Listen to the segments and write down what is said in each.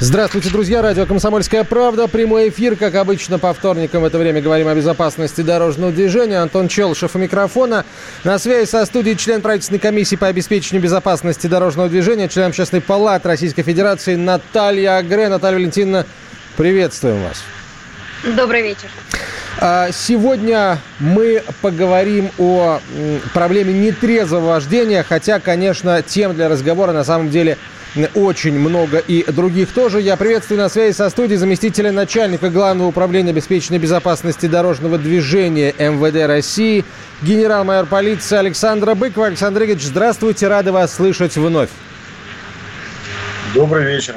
Здравствуйте, друзья. Радио «Комсомольская правда». Прямой эфир, как обычно, по вторникам в это время говорим о безопасности дорожного движения. Антон Челшев у микрофона. На связи со студией член правительственной комиссии по обеспечению безопасности дорожного движения, член общественной палаты Российской Федерации Наталья Агре. Наталья Валентиновна, приветствуем вас. Добрый вечер. А, сегодня мы поговорим о проблеме нетрезвого вождения, хотя, конечно, тем для разговора на самом деле – очень много и других тоже. Я приветствую на связи со студией заместителя начальника Главного управления обеспечения безопасности дорожного движения МВД России, генерал-майор полиции Александра Быкова. Александр Игоревич, здравствуйте, рады вас слышать вновь. Добрый вечер.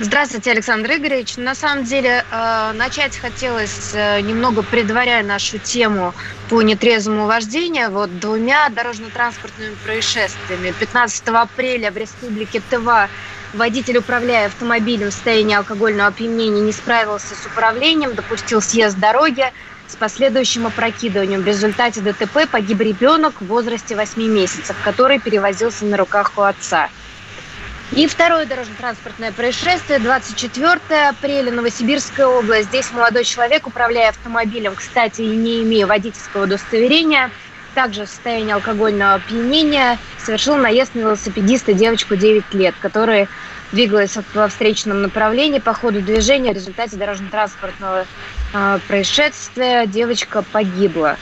Здравствуйте, Александр Игоревич. На самом деле, э, начать хотелось, э, немного предваряя нашу тему по нетрезвому вождению, вот двумя дорожно-транспортными происшествиями. 15 апреля в Республике Тыва водитель, управляя автомобилем в состоянии алкогольного опьянения, не справился с управлением, допустил съезд дороги с последующим опрокидыванием. В результате ДТП погиб ребенок в возрасте 8 месяцев, который перевозился на руках у отца. И второе дорожно-транспортное происшествие, 24 апреля, Новосибирская область. Здесь молодой человек, управляя автомобилем, кстати, не имея водительского удостоверения, также в состоянии алкогольного опьянения, совершил наезд на велосипедиста девочку 9 лет, которая двигалась во встречном направлении по ходу движения. В результате дорожно-транспортного э, происшествия девочка погибла.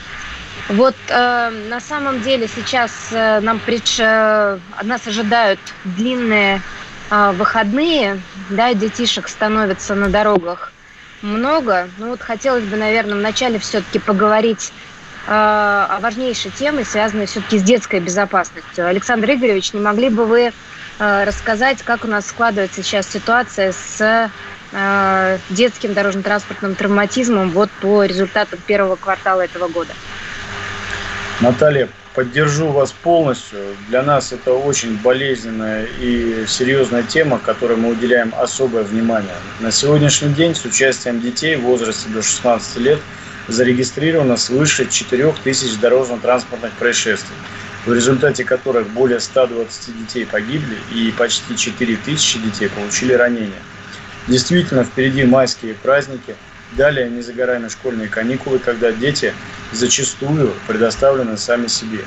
Вот э, на самом деле сейчас э, нам предш... э, нас ожидают длинные э, выходные, да, детишек становится на дорогах много. Ну вот хотелось бы, наверное, вначале все-таки поговорить э, о важнейшей теме, связанной все-таки с детской безопасностью. Александр Игоревич, не могли бы вы э, рассказать, как у нас складывается сейчас ситуация с э, детским дорожно-транспортным травматизмом вот по результатам первого квартала этого года? Наталья, поддержу вас полностью. Для нас это очень болезненная и серьезная тема, которой мы уделяем особое внимание. На сегодняшний день с участием детей в возрасте до 16 лет зарегистрировано свыше 4 тысяч дорожно-транспортных происшествий, в результате которых более 120 детей погибли и почти 4 тысячи детей получили ранения. Действительно, впереди майские праздники – Далее не за горами школьные каникулы, когда дети зачастую предоставлены сами себе.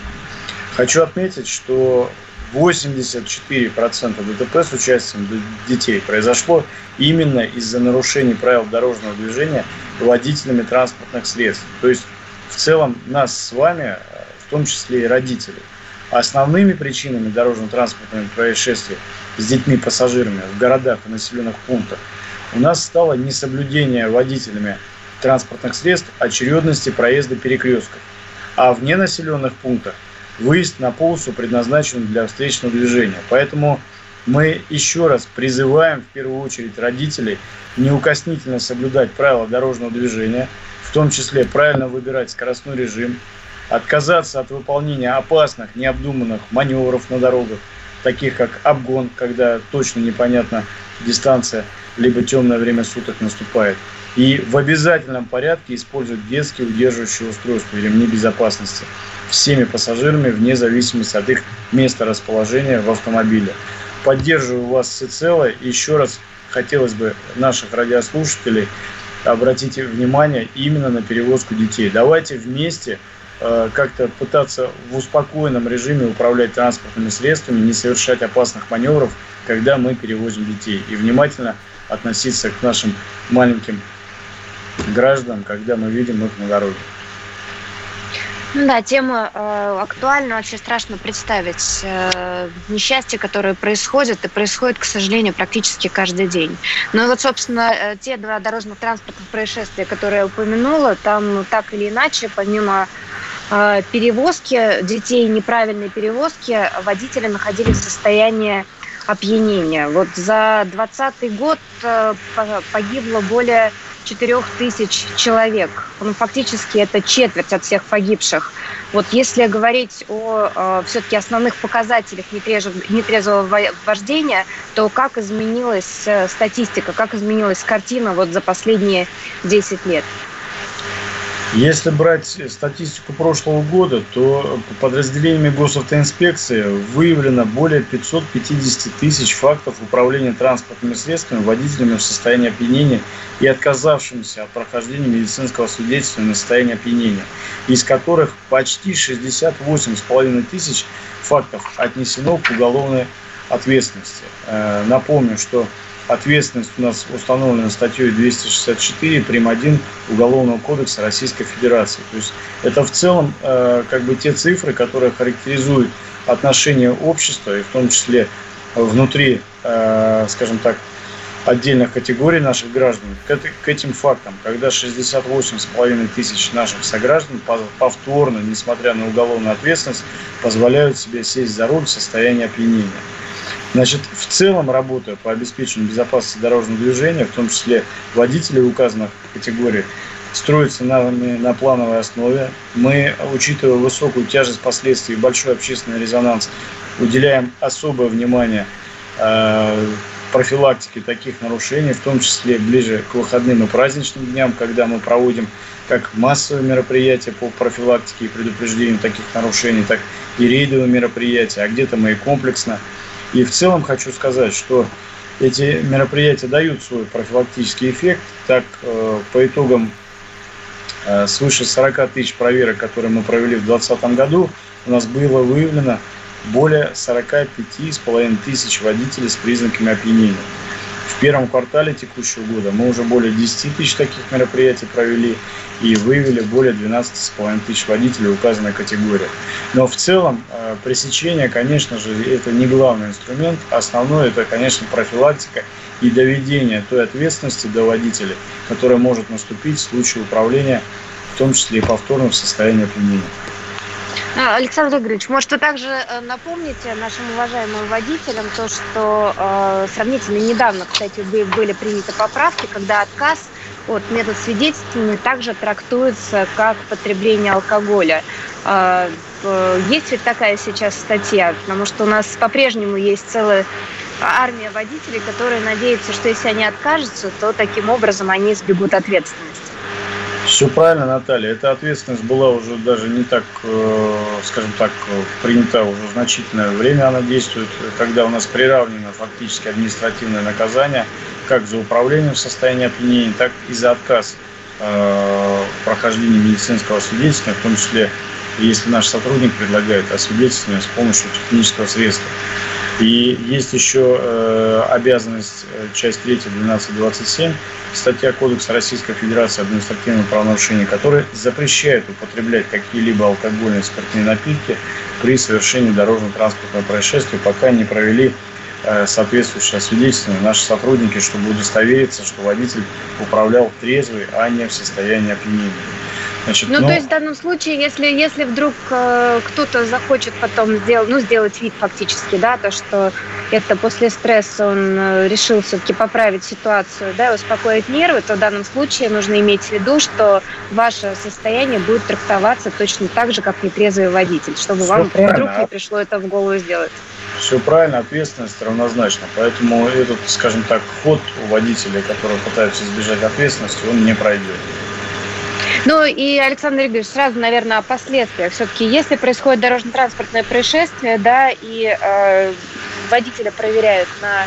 Хочу отметить, что 84% ДТП с участием детей произошло именно из-за нарушений правил дорожного движения водителями транспортных средств. То есть в целом нас с вами, в том числе и родителей. Основными причинами дорожно-транспортных происшествий с детьми-пассажирами в городах и населенных пунктах – у нас стало несоблюдение водителями транспортных средств очередности проезда перекрестков, а в ненаселенных пунктах выезд на полосу предназначен для встречного движения. Поэтому мы еще раз призываем в первую очередь родителей неукоснительно соблюдать правила дорожного движения, в том числе правильно выбирать скоростной режим, отказаться от выполнения опасных, необдуманных маневров на дорогах, таких как обгон, когда точно непонятна дистанция, либо темное время суток наступает. И в обязательном порядке использовать детские удерживающие устройства и ремни безопасности всеми пассажирами вне зависимости от их места расположения в автомобиле. Поддерживаю вас всецело. Еще раз хотелось бы наших радиослушателей обратить внимание именно на перевозку детей. Давайте вместе э, как-то пытаться в успокоенном режиме управлять транспортными средствами, не совершать опасных маневров, когда мы перевозим детей. И внимательно относиться к нашим маленьким гражданам, когда мы видим их на дороге. Ну да, тема э, актуальна, вообще страшно представить э, несчастья, которые происходят, и происходят, к сожалению, практически каждый день. Ну и вот, собственно, э, те два дорожно-транспортных происшествия, которые я упомянула, там так или иначе, помимо э, перевозки детей, неправильной перевозки, водители находились в состоянии опьянения. Вот за 2020 год э, погибло более 4 тысяч человек. Ну, фактически это четверть от всех погибших. Вот если говорить о э, все-таки основных показателях нетрезвого вождения, то как изменилась э, статистика, как изменилась картина вот за последние 10 лет? Если брать статистику прошлого года, то подразделениями госавтоинспекции выявлено более 550 тысяч фактов управления транспортными средствами водителями в состоянии опьянения и отказавшимся от прохождения медицинского свидетельства на состояние опьянения, из которых почти 68,5 тысяч фактов отнесено к уголовной ответственности. Э, напомню, что Ответственность у нас установлена статьей 264 прим. 1 Уголовного кодекса Российской Федерации. То есть это в целом э, как бы те цифры, которые характеризуют отношение общества, и в том числе внутри, э, скажем так, отдельных категорий наших граждан к, к этим фактам, когда 68,5 тысяч наших сограждан повторно, несмотря на уголовную ответственность, позволяют себе сесть за руль в состоянии опьянения. Значит, в целом работа по обеспечению безопасности дорожного движения, в том числе водителей указанных категорий, строится на, на плановой основе. Мы, учитывая высокую тяжесть последствий и большой общественный резонанс, уделяем особое внимание э, профилактике таких нарушений, в том числе ближе к выходным и праздничным дням, когда мы проводим как массовые мероприятия по профилактике и предупреждению таких нарушений, так и рейдовые мероприятия, а где-то мы и комплексно – и в целом хочу сказать, что эти мероприятия дают свой профилактический эффект. Так, э, по итогам э, свыше 40 тысяч проверок, которые мы провели в 2020 году, у нас было выявлено более 45,5 тысяч водителей с признаками опьянения. В первом квартале текущего года мы уже более 10 тысяч таких мероприятий провели и выявили более 12,5 тысяч водителей указанной категории. Но в целом э, пресечение, конечно же, это не главный инструмент. Основное это, конечно, профилактика и доведение той ответственности до водителей, которая может наступить в случае управления, в том числе и повторно в состоянии опьянения. А, Александр Игоревич, может, вы также э, напомните нашим уважаемым водителям то, что э, сравнительно недавно, кстати, были приняты поправки, когда отказ от метод свидетельствования также трактуется как потребление алкоголя. Э, э, есть ведь такая сейчас статья, потому что у нас по-прежнему есть целая армия водителей, которые надеются, что если они откажутся, то таким образом они избегут ответственности. Все правильно, Наталья. Эта ответственность была уже даже не так, э, скажем так, принята уже значительное время. Она действует, когда у нас приравнено фактически административное наказание как за управление в состоянии опьянения, так и за отказ э, прохождения медицинского свидетельства, в том числе, если наш сотрудник предлагает освидетельствование с помощью технического средства. И есть еще э, обязанность, э, часть 3, 12.27, статья Кодекса Российской Федерации административного правонарушения, которая запрещает употреблять какие-либо алкогольные спиртные напитки при совершении дорожно-транспортного происшествия, пока не провели э, соответствующее свидетельствование наши сотрудники, чтобы удостовериться, что водитель управлял трезвый, а не в состоянии опьянения. Значит, ну, ну, то есть в данном случае, если, если вдруг э, кто-то захочет потом сделать, ну, сделать вид фактически, да, то, что это после стресса он э, решил все-таки поправить ситуацию, да, успокоить нервы, то в данном случае нужно иметь в виду, что ваше состояние будет трактоваться точно так же, как нетрезвый водитель, чтобы Все вам правильно. вдруг не пришло это в голову сделать. Все правильно, ответственность равнозначна. Поэтому этот, скажем так, ход у водителей, которые пытаются избежать ответственности, он не пройдет. Ну и, Александр Игоревич, сразу, наверное, о последствиях. Все-таки, если происходит дорожно-транспортное происшествие, да, и э, водителя проверяют на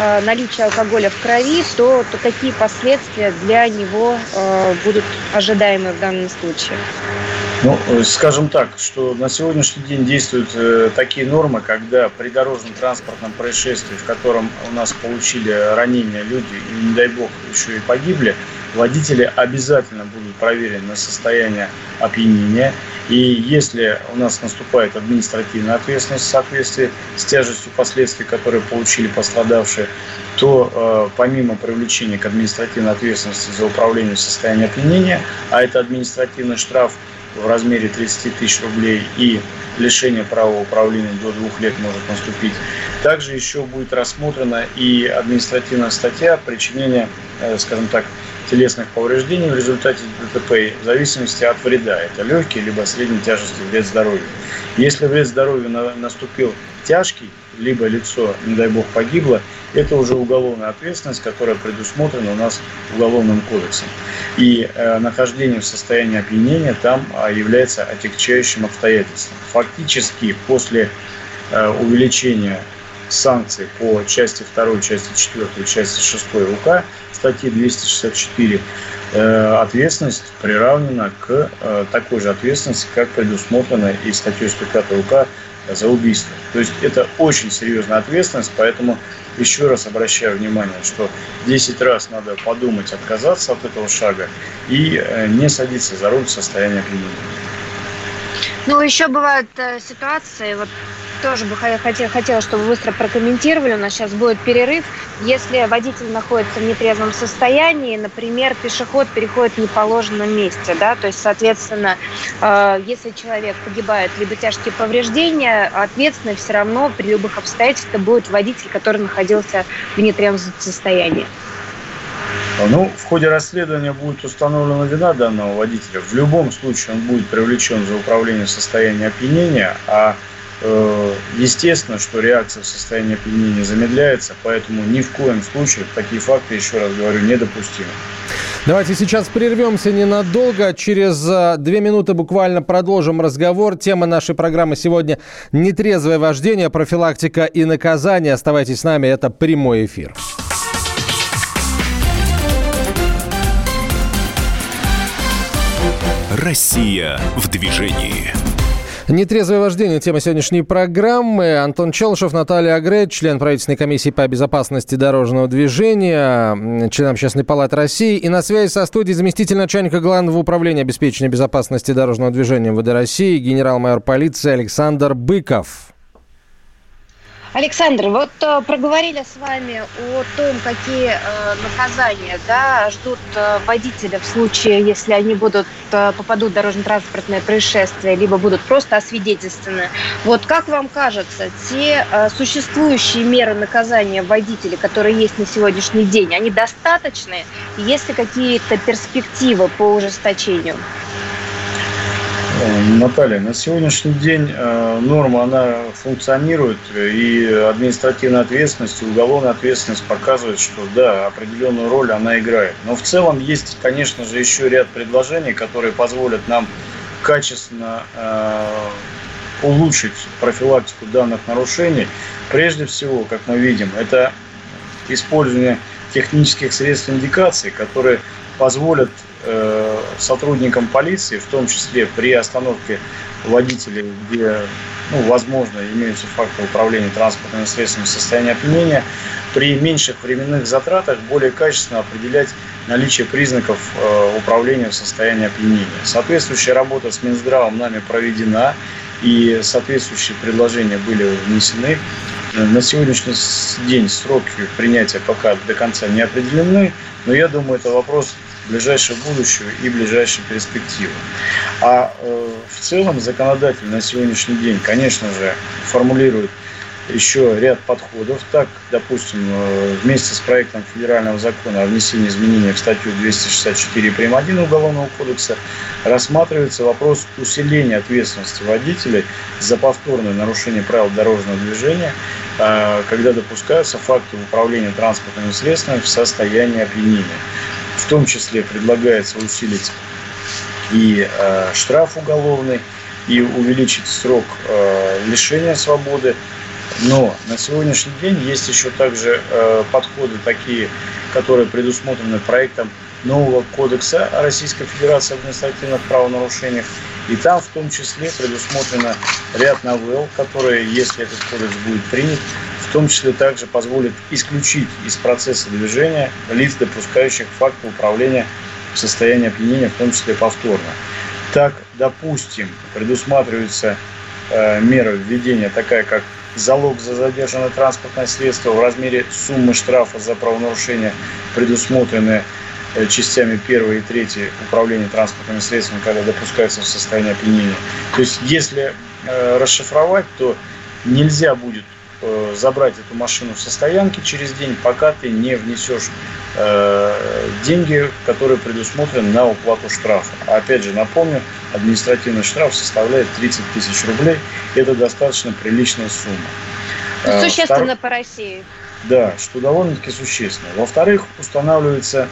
э, наличие алкоголя в крови, то, то какие последствия для него э, будут ожидаемы в данном случае? Ну, скажем так, что на сегодняшний день действуют э, такие нормы, когда при дорожном транспортном происшествии, в котором у нас получили ранения люди и, не дай бог, еще и погибли, водители обязательно будут проверены на состояние опьянения. И если у нас наступает административная ответственность в соответствии с тяжестью последствий, которые получили пострадавшие, то э, помимо привлечения к административной ответственности за управление в состоянии опьянения, а это административный штраф в размере 30 тысяч рублей и лишение права управления до двух лет может наступить. Также еще будет рассмотрена и административная статья причинения, э, скажем так, телесных повреждений в результате ДТП в зависимости от вреда. Это легкий либо средней тяжести вред здоровью. Если вред здоровью наступил тяжкий, либо лицо, не дай бог, погибло, это уже уголовная ответственность, которая предусмотрена у нас Уголовным кодексом. И э, нахождение в состоянии опьянения там э, является отягчающим обстоятельством. Фактически после э, увеличения санкций по части 2, части 4, части 6 УК статьи 264 э, ответственность приравнена к э, такой же ответственности, как предусмотрена и статьей 105 УК за убийство. То есть это очень серьезная ответственность, поэтому еще раз обращаю внимание, что 10 раз надо подумать, отказаться от этого шага и э, не садиться за руль в состоянии опьянения. Ну, еще бывают ситуации, вот тоже бы хотела, хотела, чтобы быстро прокомментировали. У нас сейчас будет перерыв. Если водитель находится в нетрезвом состоянии, например, пешеход переходит в неположенном месте, да, то есть, соответственно, э, если человек погибает либо тяжкие повреждения, ответственный все равно при любых обстоятельствах будет водитель, который находился в нетрезвом состоянии. Ну, в ходе расследования будет установлена вина данного водителя. В любом случае он будет привлечен за управление в состоянии опьянения, а естественно, что реакция в состоянии опьянения замедляется, поэтому ни в коем случае такие факты, еще раз говорю, недопустимы. Давайте сейчас прервемся ненадолго. Через э, две минуты буквально продолжим разговор. Тема нашей программы сегодня – нетрезвое вождение, профилактика и наказание. Оставайтесь с нами, это прямой эфир. Россия в движении. Нетрезвое вождение – тема сегодняшней программы. Антон Челшев, Наталья Агрет, член правительственной комиссии по безопасности дорожного движения, член Общественной палаты России. И на связи со студией заместитель начальника Главного управления обеспечения безопасности дорожного движения МВД России, генерал-майор полиции Александр Быков. Александр, вот э, проговорили с вами о том, какие э, наказания да, ждут э, водителя в случае, если они будут попадут в дорожно-транспортное происшествие, либо будут просто освидетельствованы. Вот как вам кажется, те существующие меры наказания водителей, которые есть на сегодняшний день, они достаточны? Есть ли какие-то перспективы по ужесточению? Наталья, на сегодняшний день э, норма, она функционирует, и административная ответственность, и уголовная ответственность показывает, что да, определенную роль она играет. Но в целом есть, конечно же, еще ряд предложений, которые позволят нам качественно э, улучшить профилактику данных нарушений. Прежде всего, как мы видим, это использование технических средств индикации, которые позволят Э, сотрудникам полиции, в том числе при остановке водителей, где, ну, возможно, имеются факты управления транспортными средствами в состоянии опьянения, при меньших временных затратах более качественно определять наличие признаков э, управления в состоянии опьянения. Соответствующая работа с Минздравом нами проведена, и соответствующие предложения были внесены. На сегодняшний день сроки принятия пока до конца не определены, но я думаю, это вопрос ближайшего будущего и ближайшей перспективы. А э, в целом законодатель на сегодняшний день, конечно же, формулирует еще ряд подходов. Так, допустим, э, вместе с проектом федерального закона о внесении изменений в статью 264 прим. 1 Уголовного кодекса рассматривается вопрос усиления ответственности водителей за повторное нарушение правил дорожного движения, э, когда допускаются факты управления транспортными средствами в состоянии опьянения. В том числе предлагается усилить и э, штраф уголовный, и увеличить срок э, лишения свободы. Но на сегодняшний день есть еще также э, подходы такие, которые предусмотрены проектом нового кодекса Российской Федерации административных правонарушениях. И там в том числе предусмотрено ряд новелл, которые, если этот кодекс будет принят, в том числе также позволит исключить из процесса движения лиц, допускающих факты управления в состоянии опьянения, в том числе повторно. Так, допустим, предусматривается э, мера введения такая, как залог за задержанное транспортное средство в размере суммы штрафа за правонарушение, предусмотренные э, частями 1 и 3 управления транспортными средствами, когда допускается в состояние опьянения. То есть, если э, расшифровать, то нельзя будет э, забрать эту машину со стоянки через день, пока ты не внесешь э, деньги, которые предусмотрены на уплату штрафа. А опять же, напомню, административный штраф составляет 30 тысяч рублей. Это достаточно приличная сумма. Ну, существенно Втор... по России. Да, что довольно-таки существенно. Во-вторых, устанавливается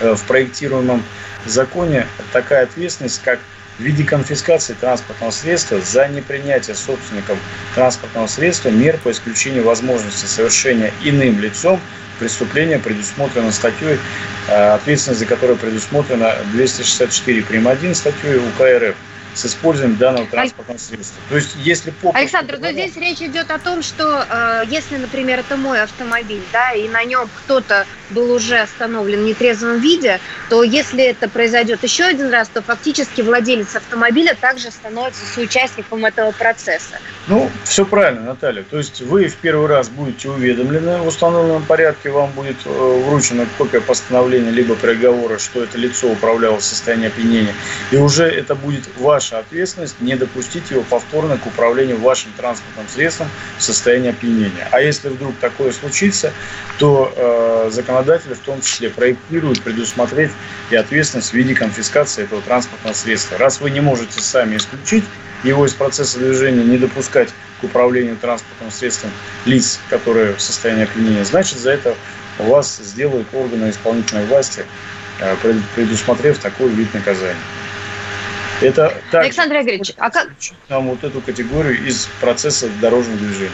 в проектируемом законе такая ответственность, как в виде конфискации транспортного средства за непринятие собственником транспортного средства мер по исключению возможности совершения иным лицом преступления, предусмотрено статьей, э, ответственность за которое предусмотрена 264 прим. 1 статьей УК РФ с использованием данного транспортного средства. То есть, если по Александр, но здесь речь идет о том, что э, если, например, это мой автомобиль, да, и на нем кто-то был уже остановлен в нетрезвом виде, то если это произойдет еще один раз, то фактически владелец автомобиля также становится соучастником этого процесса. Ну, все правильно, Наталья. То есть вы в первый раз будете уведомлены в установленном порядке, вам будет э, вручена копия постановления либо приговора, что это лицо управляло в состоянии опьянения, и уже это будет ваша ответственность не допустить его повторно к управлению вашим транспортным средством в состоянии опьянения. А если вдруг такое случится, то э, законодателя в том числе проектируют предусмотреть и ответственность в виде конфискации этого транспортного средства. Раз вы не можете сами исключить его из процесса движения, не допускать к управлению транспортным средством лиц, которые в состоянии опьянения, значит, за это у вас сделают органы исполнительной власти, э, предусмотрев такой вид наказания. Это так, Александр Игоревич, а как... нам вот эту категорию из процесса дорожного движения.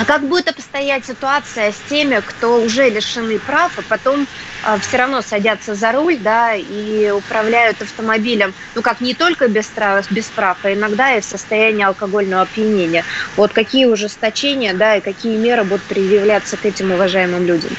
А как будет обстоять ситуация с теми, кто уже лишены прав, а потом э, все равно садятся за руль, да, и управляют автомобилем, ну как не только без прав, без прав, а иногда и в состоянии алкогольного опьянения. Вот какие ужесточения, да, и какие меры будут предъявляться к этим уважаемым людям?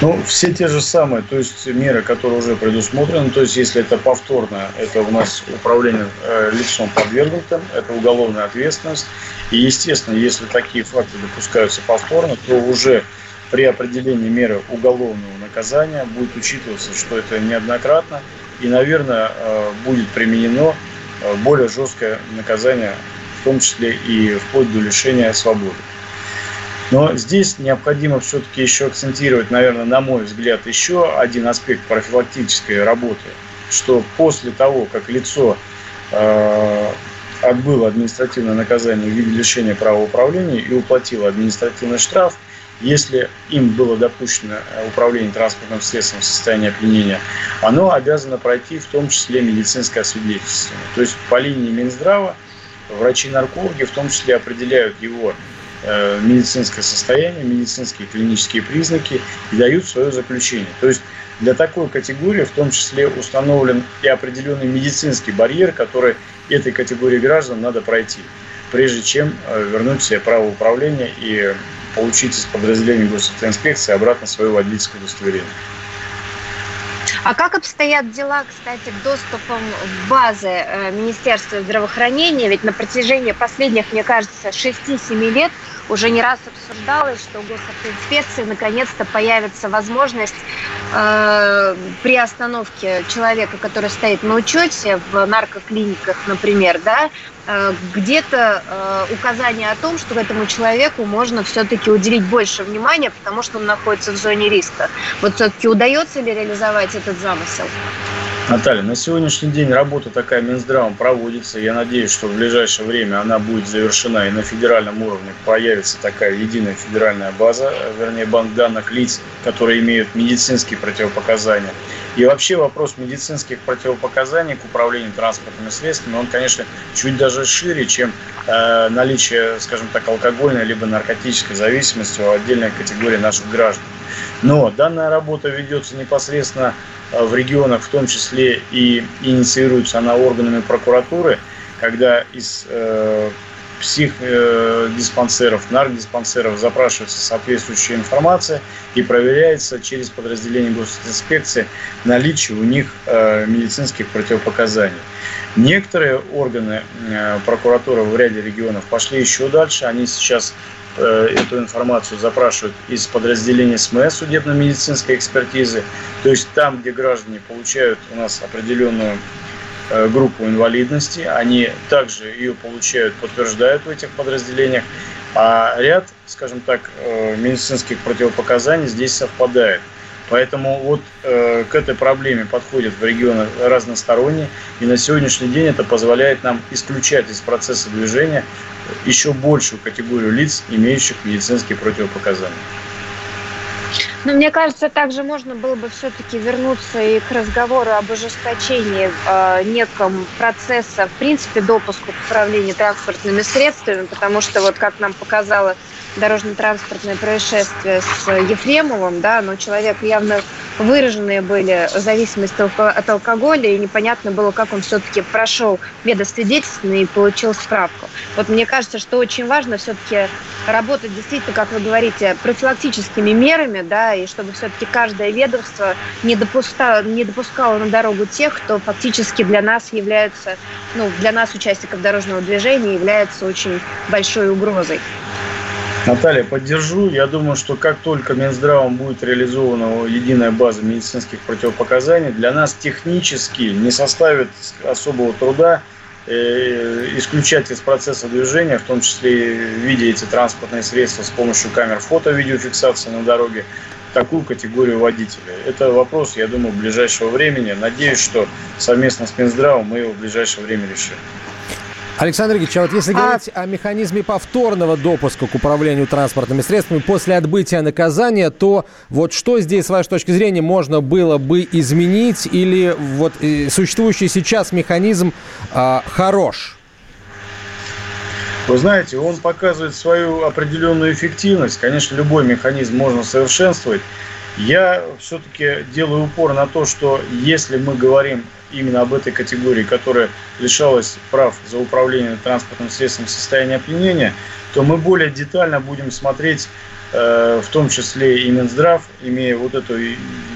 Ну, все те же самые, то есть меры, которые уже предусмотрены, то есть если это повторно, это у нас управление э, лицом подвергнутым, это уголовная ответственность. И, естественно, если такие факты допускаются повторно, то уже при определении меры уголовного наказания будет учитываться, что это неоднократно, и, наверное, э, будет применено э, более жесткое наказание, в том числе и вплоть до лишения свободы. Но здесь необходимо все-таки еще акцентировать, наверное, на мой взгляд, еще один аспект профилактической работы, что после того, как лицо э, отбыло административное наказание в виде лишения права управления и уплатило административный штраф, если им было допущено управление транспортным средством в состоянии опьянения, оно обязано пройти в том числе медицинское освидетельствование. То есть по линии Минздрава врачи-наркологи в том числе определяют его Э, медицинское состояние, медицинские клинические признаки и дают свое заключение. То есть для такой категории в том числе установлен и определенный медицинский барьер, который этой категории граждан надо пройти, прежде чем э, вернуть себе право управления и получить из подразделения госавтоинспекции обратно свое водительское удостоверение. А как обстоят дела, кстати, к доступам в базы э, Министерства здравоохранения? Ведь на протяжении последних, мне кажется, 6-7 лет уже не раз обсуждалось, что у госавтоинспекции наконец-то появится возможность э, при остановке человека, который стоит на учете в наркоклиниках, например, да, э, где-то э, указание о том, что этому человеку можно все-таки уделить больше внимания, потому что он находится в зоне риска. Вот все-таки удается ли реализовать этот замысел? Наталья, на сегодняшний день работа такая Минздравом проводится. Я надеюсь, что в ближайшее время она будет завершена и на федеральном уровне появится такая единая федеральная база, вернее банк данных лиц, которые имеют медицинские противопоказания. И вообще вопрос медицинских противопоказаний к управлению транспортными средствами, он, конечно, чуть даже шире, чем э, наличие, скажем так, алкогольной либо наркотической зависимости у отдельной категории наших граждан. Но данная работа ведется непосредственно в регионах, в том числе и инициируется она органами прокуратуры, когда из э, психдиспансеров, э, наркодиспансеров запрашивается соответствующая информация и проверяется через подразделение госинспекции наличие у них э, медицинских противопоказаний. Некоторые органы э, прокуратуры в ряде регионов пошли еще дальше, они сейчас Э, эту информацию запрашивают из подразделения СМС судебно-медицинской экспертизы. То есть там, где граждане получают у нас определенную э, группу инвалидности. Они также ее получают, подтверждают в этих подразделениях. А ряд, скажем так, э, медицинских противопоказаний здесь совпадает. Поэтому вот э, к этой проблеме подходят в регионах разносторонне, и на сегодняшний день это позволяет нам исключать из процесса движения еще большую категорию лиц, имеющих медицинские противопоказания. Но мне кажется, также можно было бы все-таки вернуться и к разговору об ожесточении э, неком процесса, в принципе, допуска к управлению транспортными средствами, потому что, вот как нам показало дорожно-транспортное происшествие с Ефремовым, да, но человек явно выраженные были зависимости от алкоголя, и непонятно было, как он все-таки прошел медосвидетельственный и получил справку. Вот мне кажется, что очень важно все-таки работать действительно, как вы говорите, профилактическими мерами, да, и чтобы все-таки каждое ведомство не допускало, не допускало на дорогу тех, кто фактически для нас является, ну, для нас, участников дорожного движения, является очень большой угрозой. Наталья, поддержу. Я думаю, что как только Минздравом будет реализована единая база медицинских противопоказаний, для нас технически не составит особого труда э, исключать из процесса движения, в том числе видя эти транспортные средства с помощью камер фото-видеофиксации на дороге, такую категорию водителей. Это вопрос, я думаю, ближайшего времени. Надеюсь, что совместно с Минздравом мы его в ближайшее время решим. Александр Ильич, а вот если а... говорить о механизме повторного допуска к управлению транспортными средствами после отбытия наказания, то вот что здесь, с вашей точки зрения, можно было бы изменить или вот э, существующий сейчас механизм э, хорош? Вы знаете, он показывает свою определенную эффективность. Конечно, любой механизм можно совершенствовать. Я все-таки делаю упор на то, что если мы говорим именно об этой категории, которая лишалась прав за управление транспортным средством в состоянии опьянения, то мы более детально будем смотреть, э, в том числе и Минздрав, имея вот эту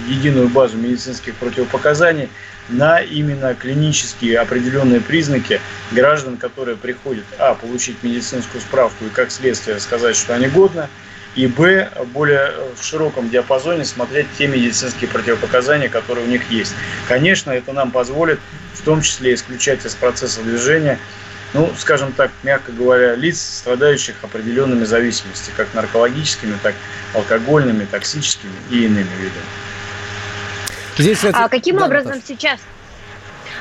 единую базу медицинских противопоказаний, на именно клинические определенные признаки граждан, которые приходят, а, получить медицинскую справку и как следствие сказать, что они годны, и б, более в широком диапазоне смотреть те медицинские противопоказания, которые у них есть. Конечно, это нам позволит в том числе исключать из процесса движения, ну, скажем так, мягко говоря, лиц, страдающих определенными зависимостями, как наркологическими, так алкогольными, токсическими и иными видами. Здесь, а каким да, образом Наташа. сейчас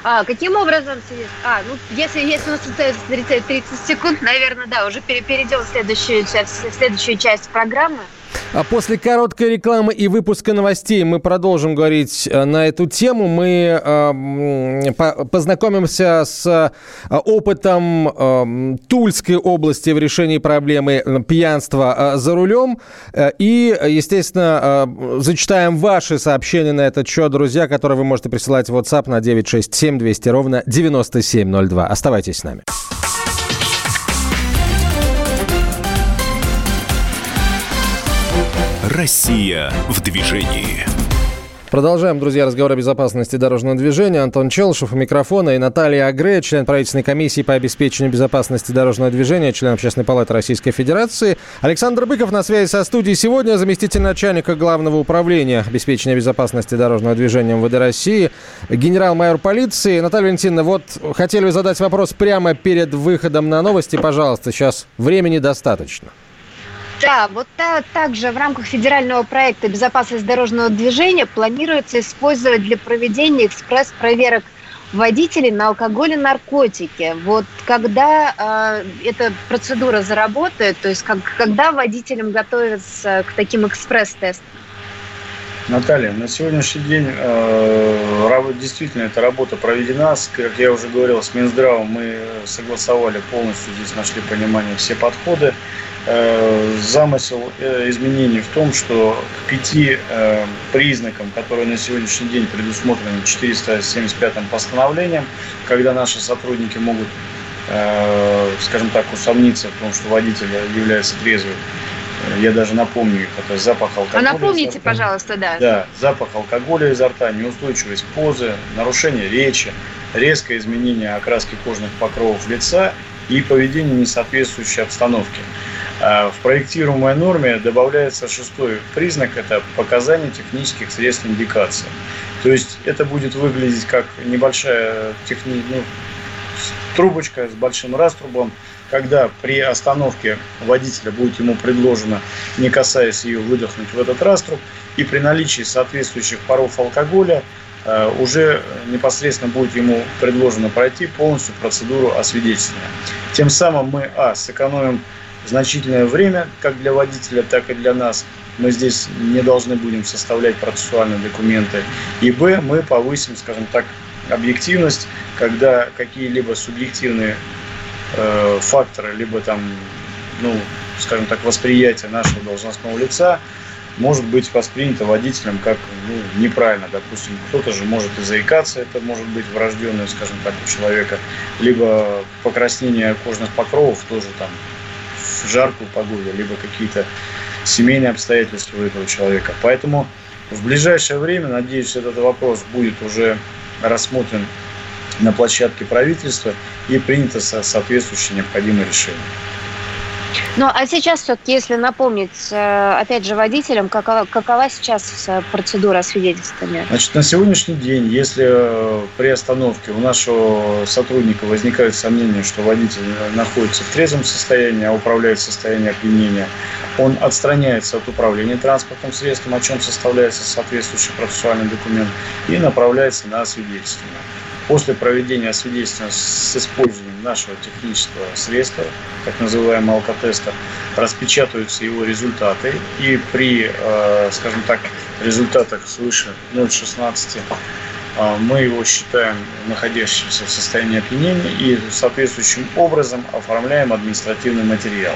а, каким образом? А, ну, если, если у нас остается 30, 30 секунд, наверное, да, уже перейдем в следующую в следующую часть программы. А после короткой рекламы и выпуска новостей мы продолжим говорить э, на эту тему. Мы э, познакомимся с э, опытом э, Тульской области в решении проблемы э, пьянства за рулем. И, естественно, э, зачитаем ваши сообщения на этот счет, друзья, которые вы можете присылать в WhatsApp на 967 200 ровно 9702. Оставайтесь с нами. Россия в движении. Продолжаем, друзья, разговор о безопасности дорожного движения. Антон Челшев у микрофона и Наталья Агре, член правительственной комиссии по обеспечению безопасности дорожного движения, член Общественной палаты Российской Федерации. Александр Быков на связи со студией сегодня, заместитель начальника Главного управления обеспечения безопасности дорожного движения МВД России, генерал-майор полиции. Наталья Валентиновна, вот хотели задать вопрос прямо перед выходом на новости. Пожалуйста, сейчас времени достаточно. Да, вот так, также в рамках федерального проекта «Безопасность дорожного движения» планируется использовать для проведения экспресс-проверок водителей на алкоголь и наркотики. Вот когда э, эта процедура заработает, то есть как, когда водителям готовятся к таким экспресс-тестам? Наталья, на сегодняшний день э, действительно эта работа проведена. Как я уже говорил, с Минздравом мы согласовали полностью, здесь нашли понимание все подходы. Э, замысел э, изменений в том, что к пяти э, признакам, которые на сегодняшний день предусмотрены 475-м постановлением, когда наши сотрудники могут, скажем так, усомниться в том, что водитель является трезвым, я даже напомню их, это запах алкоголя. А напомните, пожалуйста, да. Да, запах алкоголя изо рта, неустойчивость позы, нарушение речи, резкое изменение окраски кожных покровов лица и поведение, не соответствующее обстановке. А в проектируемой норме добавляется шестой признак – это показания технических средств индикации. То есть это будет выглядеть как небольшая техни... ну, трубочка с большим раструбом, когда при остановке водителя будет ему предложено, не касаясь ее, выдохнуть в этот раструб, и при наличии соответствующих паров алкоголя э, уже непосредственно будет ему предложено пройти полностью процедуру освидетельствования. Тем самым мы, а, сэкономим значительное время как для водителя, так и для нас. Мы здесь не должны будем составлять процессуальные документы. И, б, мы повысим, скажем так, объективность, когда какие-либо субъективные э, факторы, либо там, ну, скажем так, восприятие нашего должностного лица может быть воспринято водителем как ну, неправильно. Допустим, кто-то же может и заикаться, это может быть врожденное, скажем так, у человека, либо покраснение кожных покровов тоже там в жаркую погоду, либо какие-то семейные обстоятельства у этого человека. Поэтому в ближайшее время, надеюсь, этот вопрос будет уже рассмотрен на площадке правительства и принято соответствующее необходимое решение. Ну, а сейчас все-таки, если напомнить, э, опять же, водителям, какова, какова сейчас процедура освидетельствования? Значит, на сегодняшний день, если э, при остановке у нашего сотрудника возникают сомнения, что водитель находится в трезвом состоянии, а управляет в состоянии опьянения, он отстраняется от управления транспортным средством, о чем составляется соответствующий процессуальный документ, и направляется на освидетельствование. После проведения освидетельствования с использованием нашего технического средства, так называемого алкотеста, распечатываются его результаты. И при, э, скажем так, результатах свыше 0,16 э, мы его считаем находящимся в состоянии опьянения и соответствующим образом оформляем административный материал.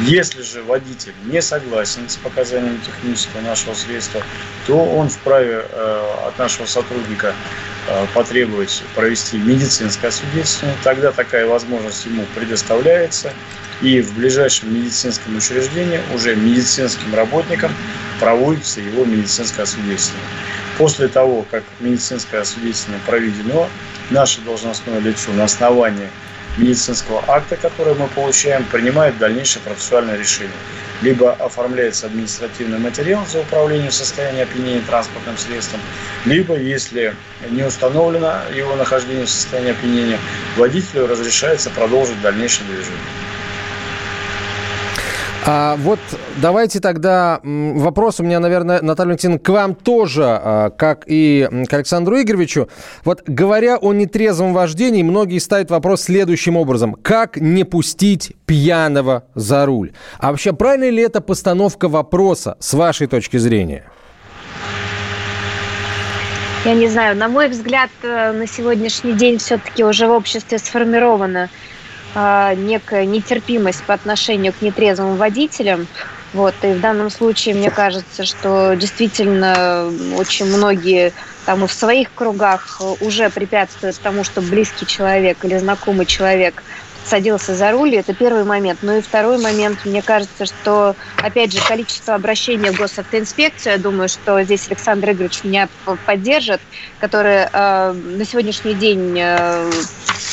Если же водитель не согласен с показаниями технического нашего средства, то он вправе э, от нашего сотрудника Э, потребовать провести медицинское освидетельствование, тогда такая возможность ему предоставляется, и в ближайшем медицинском учреждении уже медицинским работникам проводится его медицинское освидетельствование. После того, как медицинское освидетельствование проведено, наше должностное лицо на основании медицинского акта, который мы получаем, принимает дальнейшее процессуальное решение. Либо оформляется административный материал за управление состоянием опьянения транспортным средством, либо, если не установлено его нахождение в состоянии опьянения, водителю разрешается продолжить дальнейшее движение. А вот давайте тогда вопрос у меня, наверное, Наталья Валентиновна, к вам тоже, а, как и к Александру Игоревичу. Вот говоря о нетрезвом вождении, многие ставят вопрос следующим образом. Как не пустить пьяного за руль? А вообще, правильно ли это постановка вопроса с вашей точки зрения? Я не знаю, на мой взгляд, э, на сегодняшний день все-таки уже в обществе сформировано некая нетерпимость по отношению к нетрезвым водителям. Вот, и в данном случае мне кажется, что действительно очень многие там и в своих кругах уже препятствуют тому, что близкий человек или знакомый человек садился за руль, это первый момент. Ну и второй момент, мне кажется, что, опять же, количество обращений в госавтоинспекцию, я думаю, что здесь Александр Игоревич меня поддержит, которые э, на сегодняшний день э,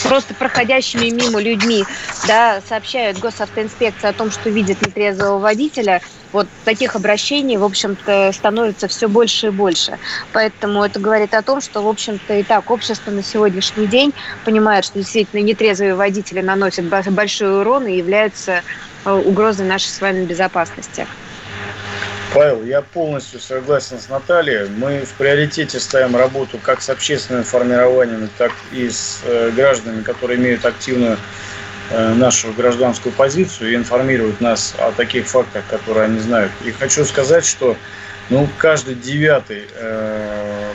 просто проходящими мимо людьми да, сообщают госавтоинспекции о том, что видят нетрезвого водителя, вот таких обращений, в общем-то, становится все больше и больше. Поэтому это говорит о том, что, в общем-то, и так общество на сегодняшний день понимает, что действительно нетрезвые водители наносят большой урон и являются э, угрозой нашей с вами безопасности. Павел, я полностью согласен с Натальей. Мы в приоритете ставим работу как с общественным формированием, так и с э, гражданами, которые имеют активную нашу гражданскую позицию и информируют нас о таких фактах, которые они знают. И хочу сказать, что ну, каждый девятый э,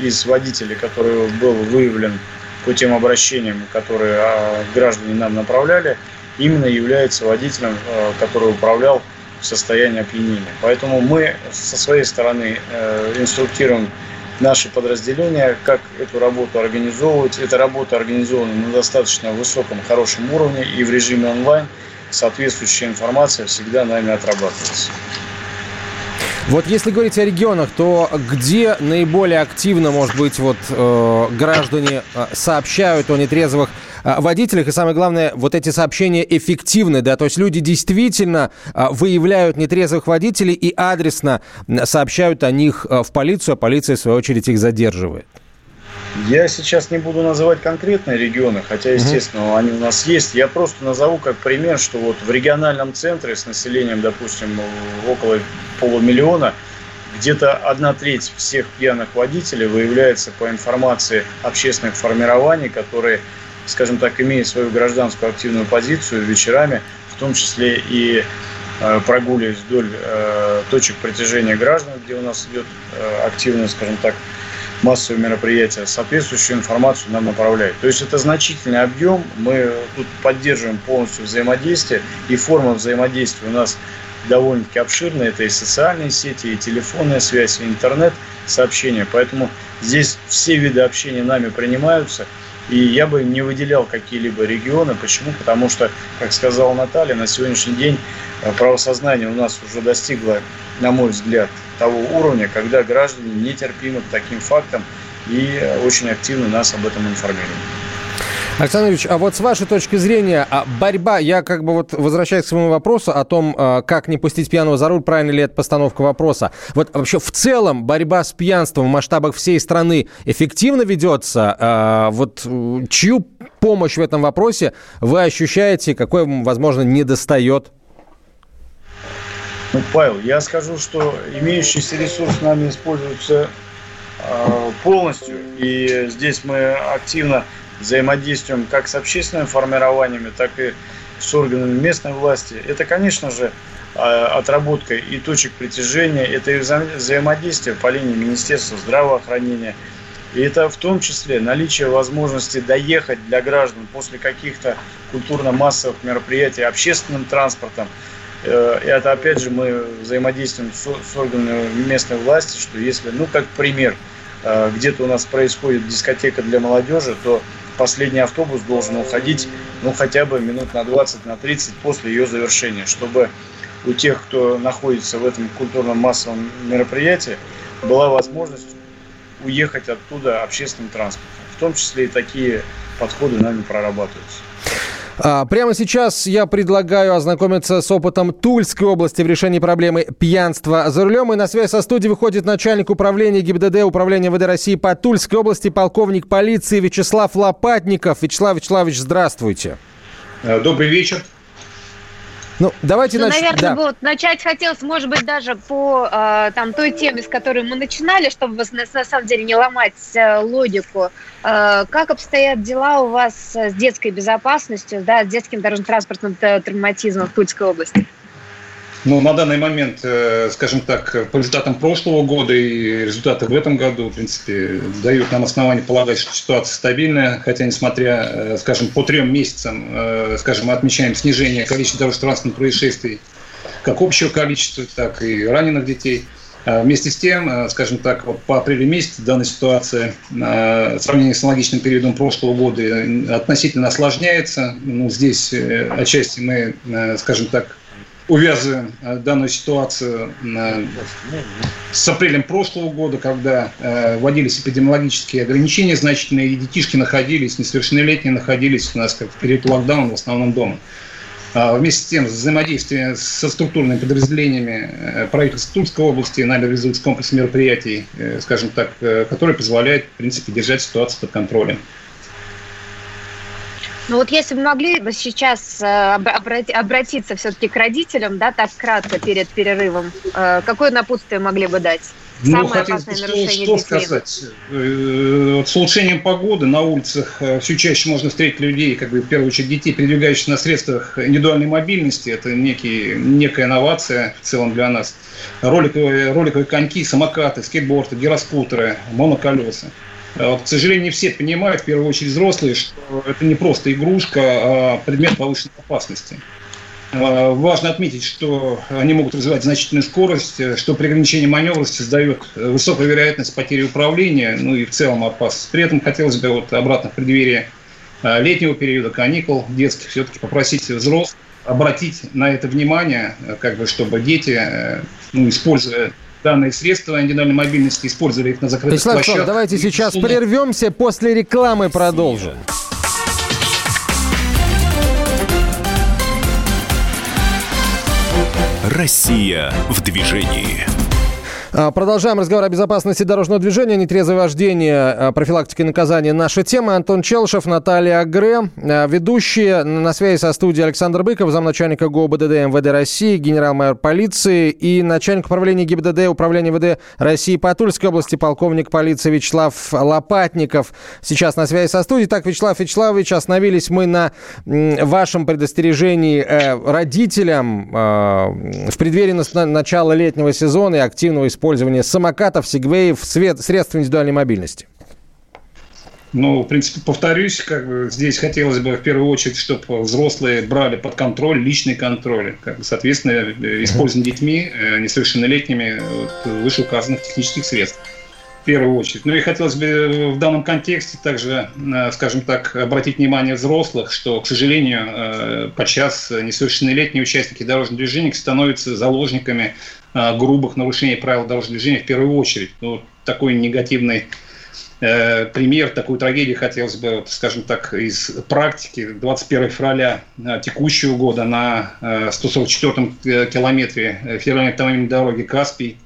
из водителей, который был выявлен по тем обращениям, которые э, граждане нам направляли, именно является водителем, э, который управлял в состоянии опьянения. Поэтому мы со своей стороны э, инструктируем наши подразделения, как эту работу организовывать. Эта работа организована на достаточно высоком, хорошем уровне и в режиме онлайн. Соответствующая информация всегда нами отрабатывается. Вот если говорить о регионах, то где наиболее активно, может быть, вот э, граждане э, сообщают о нетрезвых водителях, и самое главное, вот эти сообщения эффективны, да, то есть люди действительно э, выявляют нетрезвых водителей и адресно сообщают о них э, в полицию, а полиция, в свою очередь, их задерживает. Я сейчас не буду называть конкретные регионы, хотя, естественно, mm-hmm. они у нас есть. Я просто назову как пример, что вот в региональном центре с населением, допустим, около полумиллиона, где-то одна треть всех пьяных водителей выявляется по информации общественных формирований, которые, скажем так, имеют свою гражданскую активную позицию вечерами, в том числе и э, прогуливаясь вдоль э, точек притяжения граждан, где у нас идет э, активная, скажем так, массовые мероприятия, соответствующую информацию нам направляют. То есть это значительный объем, мы тут поддерживаем полностью взаимодействие, и форма взаимодействия у нас довольно-таки обширная, это и социальные сети, и телефонная связь, и интернет сообщения, поэтому здесь все виды общения нами принимаются, и я бы не выделял какие-либо регионы. Почему? Потому что, как сказала Наталья, на сегодняшний день э, правосознание у нас уже достигло, на мой взгляд, того уровня, когда граждане нетерпимы к таким фактам и очень активно нас об этом информируют. Александр Ильич, а вот с вашей точки зрения, а борьба, я как бы вот возвращаюсь к своему вопросу о том, а, как не пустить пьяного за руль, правильно ли это постановка вопроса. Вот вообще в целом борьба с пьянством в масштабах всей страны эффективно ведется? А, вот чью помощь в этом вопросе вы ощущаете, какой возможно, не достает? Ну, Павел, я скажу, что имеющийся ресурс нами используется полностью, и здесь мы активно взаимодействуем как с общественными формированиями, так и с органами местной власти. Это, конечно же, э, отработка и точек притяжения, это и вза взаимодействие по линии Министерства здравоохранения, и это в том числе наличие возможности доехать для граждан после каких-то культурно-массовых мероприятий общественным транспортом, Э, и это, опять же, мы взаимодействуем с органами местной власти, что если, ну, как пример, э, где-то у нас происходит дискотека для молодежи, то последний автобус должен уходить, ну, хотя бы минут на 20, на 30 после ее завершения, чтобы у тех, кто находится в этом культурном массовом мероприятии, была возможность уехать оттуда общественным транспортом. В том числе и такие подходы нами прорабатываются. А, прямо сейчас я предлагаю ознакомиться с опытом Тульской области в решении проблемы пьянства за рулем. И на связь со студией выходит начальник управления ГИБДД Управления ВД России по Тульской области, полковник полиции Вячеслав Лопатников. Вячеслав Вячеславович, здравствуйте. Э, добрый вечер. Ну, давайте ну, начнем. Наверное, да. вот начать хотелось, может быть, даже по э, там, той теме, с которой мы начинали, чтобы на, на самом деле не ломать э, логику. Э, как обстоят дела у вас с детской безопасностью, да, с детским дорожно-транспортным травматизмом в Тульской области? Ну, на данный момент, э, скажем так, по результатам прошлого года и результаты в этом году, в принципе, дают нам основание полагать, что ситуация стабильная, хотя, несмотря, э, скажем, по трем месяцам, э, скажем, мы отмечаем снижение количества дорожно-транспортных происшествий, как общего количества, так и раненых детей. Вместе с тем, скажем так, вот по апрелю месяце данная ситуация в сравнении с аналогичным периодом прошлого года относительно осложняется. Ну, здесь отчасти мы, скажем так, увязываем э, данную ситуацию э, с апрелем прошлого года, когда э, вводились эпидемиологические ограничения значительные, и детишки находились, несовершеннолетние находились у нас как в период локдауна в основном дома. А вместе с тем, взаимодействие со структурными подразделениями правительства Тульской области нами реализуется комплекс мероприятий, скажем так, которые позволяют, в принципе, держать ситуацию под контролем. Ну вот если бы могли бы сейчас э, обратиться все-таки к родителям, да, так кратко перед перерывом, э, какое напутствие могли бы дать? Ну, Самое ну, что, нарушение что детей. сказать? Э, с улучшением погоды на улицах все чаще можно встретить людей, как бы в первую очередь детей, передвигающихся на средствах индивидуальной мобильности. Это некий, некая инновация в целом для нас. Роликовые, роликовые коньки, самокаты, скейтборды, гироскутеры, моноколеса. А вот, к сожалению, не все понимают, в первую очередь взрослые, что это не просто игрушка, а предмет повышенной опасности. А, важно отметить, что они могут развивать значительную скорость, что при ограничении маневрности создает высокую вероятность потери управления, ну и в целом опасность. При этом хотелось бы вот обратно в преддверии а, летнего периода каникул детских все-таки попросить взрослых обратить на это внимание, как бы, чтобы дети, ну, используя данные средства индивидуальной мобильности, использовали их на закрытых Вячеслав площадках. давайте сейчас прервемся, после рекламы продолжим. Россия в движении. А, продолжаем разговор о безопасности дорожного движения, нетрезвое вождение, а, профилактика и наказание. Наша тема. Антон Челшев, Наталья Агре. А, ведущие на связи со студией Александр Быков, замначальника ГОБДД МВД России, генерал-майор полиции и начальник управления ГИБДД Управления МВД России по Тульской области, полковник полиции Вячеслав Лопатников. Сейчас на связи со студией. Так, Вячеслав Вячеславович, остановились мы на вашем предостережении э, родителям в преддверии начала летнего сезона и активного использования использования самокатов, сегвеев, средств индивидуальной мобильности? Ну, в принципе, повторюсь, как бы здесь хотелось бы в первую очередь, чтобы взрослые брали под контроль личный контроль. Как бы, соответственно, использование детьми э, несовершеннолетними вот, вышеуказанных технических средств. В первую очередь. Ну и хотелось бы в данном контексте также, э, скажем так, обратить внимание взрослых, что, к сожалению, э, подчас несовершеннолетние участники дорожного движения становятся заложниками Э, грубых нарушений правил дорожного движения в первую очередь. Ну, такой негативный э, пример, такую трагедию хотелось бы, скажем так, из практики. 21 февраля э, текущего года на 144-м километре федеральной автомобильной дороги Каспий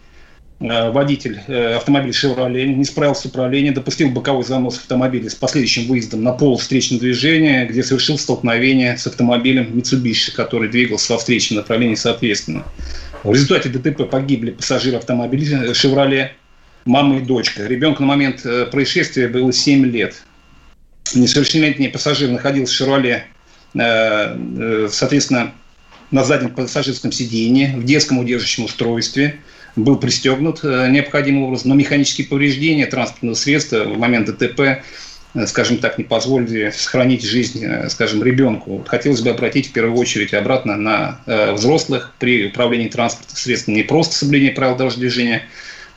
водитель автомобиля «Шевроле» не справился с управлением, допустил боковой занос автомобиля с последующим выездом на пол встречного движения, где совершил столкновение с автомобилем Mitsubishi, который двигался во встречном направлении соответственно. В результате ДТП погибли пассажиры автомобиля «Шевроле», мама и дочка. Ребенку на момент э, происшествия было 7 лет. Несовершеннолетний пассажир находился в «Шевроле», э, э, соответственно, на заднем пассажирском сиденье, в детском удерживающем устройстве, был пристегнут необходимым образом, но механические повреждения транспортного средства в момент ДТП Э, скажем так, не позволили сохранить жизнь, э, скажем, ребенку. Хотелось бы обратить в первую очередь обратно на э, взрослых при управлении транспортным средством. Не просто соблюдение правил дорожного движения,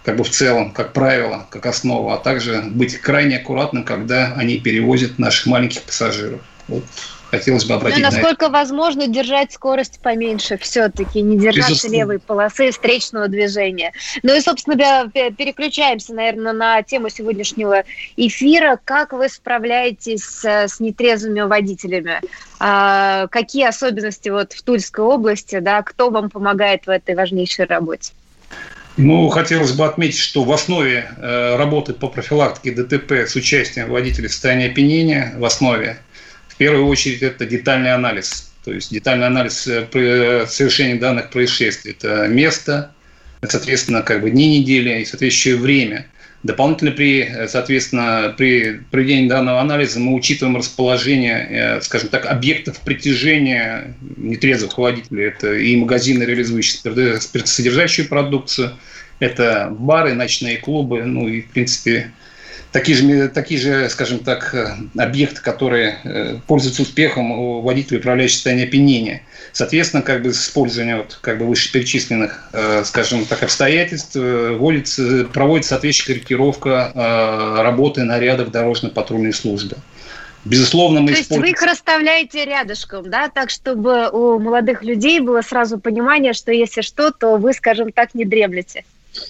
как бы в целом, как правило, как основа, а также быть крайне аккуратным, когда они перевозят наших маленьких пассажиров. Вот хотелось бы обратить ну, насколько на это. возможно держать скорость поменьше все-таки, не Безусловно. левой полосы встречного движения. Ну и, собственно, переключаемся, наверное, на тему сегодняшнего эфира. Как вы справляетесь с нетрезвыми водителями? А, какие особенности вот в Тульской области, да, кто вам помогает в этой важнейшей работе? Ну, хотелось бы отметить, что в основе э, работы по профилактике ДТП с участием водителей в состоянии опьянения, в основе первую очередь это детальный анализ. То есть детальный анализ э, э, совершения данных происшествий. Это место, соответственно, как бы дни недели и соответствующее время. Дополнительно при, э, соответственно, при проведении данного анализа мы учитываем расположение, скажем так, объектов притяжения нетрезвых водителей. Это и магазины, реализующие спиртосодержащую продукцию, это бары, ночные клубы, ну и, в принципе, такие же, такие же, скажем так, э, объекты, которые э, пользуются успехом у водителей, управляющих состоянием опьянения. Соответственно, как бы с использованием вот, как бы вышеперечисленных, э, скажем так, обстоятельств вводится, проводится соответствующая корректировка работы нарядов дорожно-патрульной службы. Безусловно, мы То есть вы их расставляете рядышком, да, так, чтобы у молодых людей было сразу понимание, что если что, то вы, скажем так, не дремлете.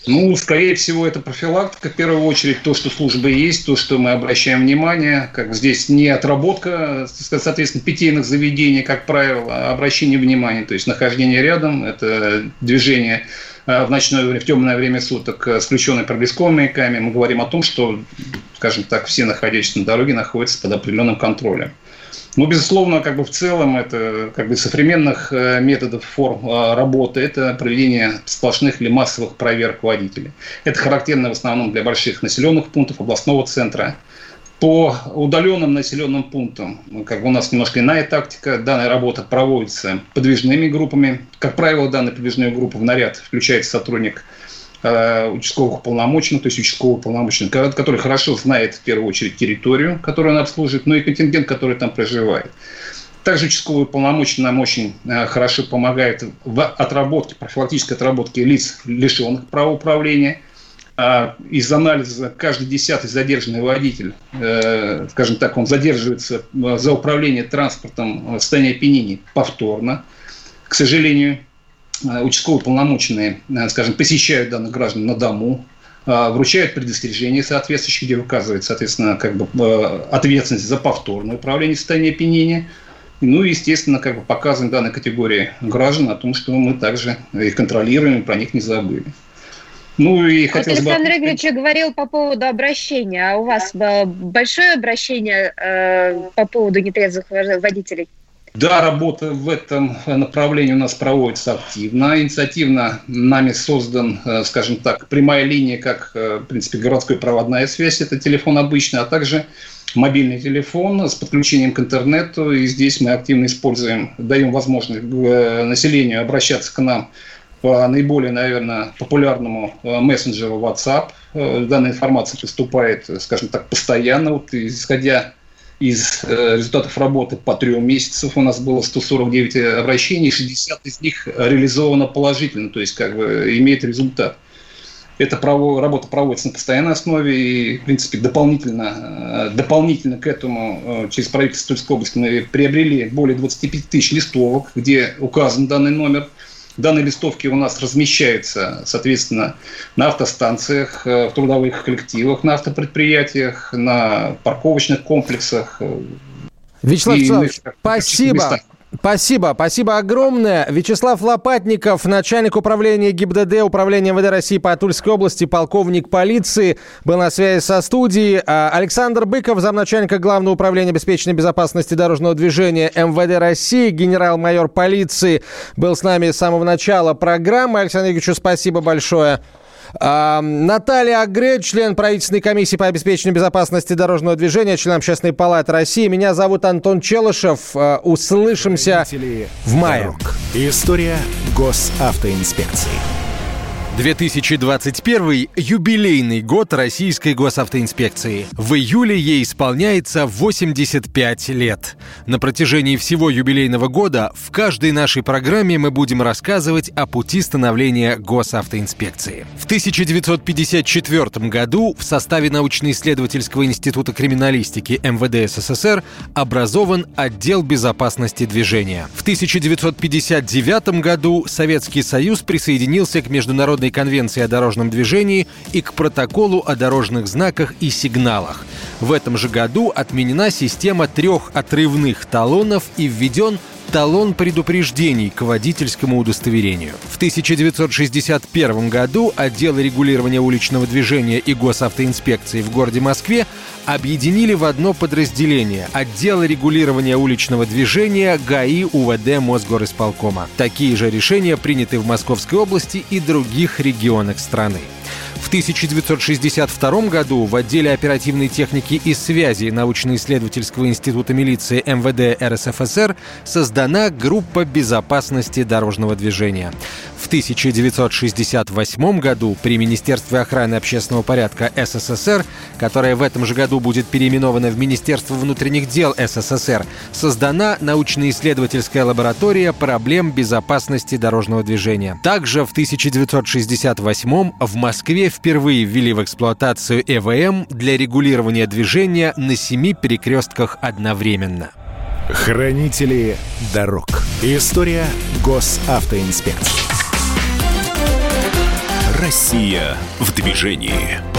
Ну, скорее всего, это профилактика. В первую очередь, то, что службы есть, то, что мы обращаем внимание. Как здесь не отработка, соответственно, питейных заведений, как правило, а обращение внимания. То есть нахождение рядом, это движение а, в ночное время, в темное время суток с включенной проблесковыми маяками. Мы говорим о том, что, скажем так, все находящиеся на дороге находятся под определенным контролем. Ну, безусловно, как бы в целом это как бы современных э, методов форм э, работы это проведение сплошных или массовых проверок водителей. Это характерно в основном для больших населенных пунктов, областного центра. По удаленным населенным пунктам, ну, как бы у нас немножко иная тактика, данная работа проводится подвижными группами. Как правило, данная подвижная группа в наряд включает сотрудник Э, участковых уполномоченных, то есть участкового уполномоченного, который хорошо знает в первую очередь территорию, которую он обслуживает, но и контингент, который там проживает. Также участковый уполномоченный нам очень э, хорошо помогает в отработке, профилактической отработке лиц, лишенных права управления. А из анализа каждый десятый задержанный водитель, э, скажем так, он задерживается за управление транспортом в состоянии опьянения повторно, к сожалению. Участковые полномоченные, скажем, посещают данных граждан на дому, вручают предостережение соответствующие, где указывает, соответственно, как бы ответственность за повторное управление в состоянии опьянения. Ну и, естественно, как бы показываем данной категории граждан о том, что мы также их контролируем про них не забыли. Ну и вот Александр бы... Игоревич говорил по поводу обращения. А у вас большое обращение э, по поводу нетрезвых водителей? Да, работа в этом направлении у нас проводится активно. Инициативно нами создан, э, скажем так, прямая линия, как, э, в принципе, городской проводная связь, это телефон обычный, а также мобильный телефон с подключением к интернету. И здесь мы активно используем, даем возможность э, населению обращаться к нам по наиболее, наверное, популярному мессенджеру WhatsApp. Данная информация поступает, скажем так, постоянно. Вот, исходя из результатов работы по трем месяцам у нас было 149 обращений, 60 из них реализовано положительно, то есть как бы имеет результат. Эта работа проводится на постоянной основе, и, в принципе, дополнительно, дополнительно к этому через правительство Тульской области мы приобрели более 25 тысяч листовок, где указан данный номер – Данные листовки у нас размещаются, соответственно, на автостанциях, э, в трудовых коллективах, на автопредприятиях, на парковочных комплексах. Э, Вячеслав Вячеславович, спасибо. Местах. Спасибо, спасибо огромное. Вячеслав Лопатников, начальник управления ГИБДД, управления МВД России по Тульской области, полковник полиции, был на связи со студией. А, Александр Быков, замначальника Главного управления обеспечения безопасности дорожного движения МВД России, генерал-майор полиции, был с нами с самого начала программы. Александр Юрьевичу спасибо большое. А, Наталья Агре, член правительственной комиссии по обеспечению безопасности дорожного движения, член Общественной палаты России. Меня зовут Антон Челышев. А, услышимся в мае. Дорог. История госавтоинспекции. 2021 – юбилейный год Российской госавтоинспекции. В июле ей исполняется 85 лет. На протяжении всего юбилейного года в каждой нашей программе мы будем рассказывать о пути становления госавтоинспекции. В 1954 году в составе научно-исследовательского института криминалистики МВД СССР образован отдел безопасности движения. В 1959 году Советский Союз присоединился к международной Международной конвенции о дорожном движении и к протоколу о дорожных знаках и сигналах. В этом же году отменена система трех отрывных талонов и введен талон предупреждений к водительскому удостоверению. В 1961 году отдел регулирования уличного движения и госавтоинспекции в городе Москве объединили в одно подразделение – отдел регулирования уличного движения ГАИ УВД Мосгорисполкома. Такие же решения приняты в Московской области и других регионах страны. В 1962 году в отделе оперативной техники и связи научно-исследовательского института милиции МВД РСФСР создана группа безопасности дорожного движения. В 1968 году при Министерстве охраны общественного порядка СССР, которое в этом же году будет переименовано в Министерство внутренних дел СССР, создана научно-исследовательская лаборатория проблем безопасности дорожного движения. Также в 1968 в Москве впервые ввели в эксплуатацию ЭВМ для регулирования движения на семи перекрестках одновременно. Хранители дорог. История госавтоинспекции. Россия в движении.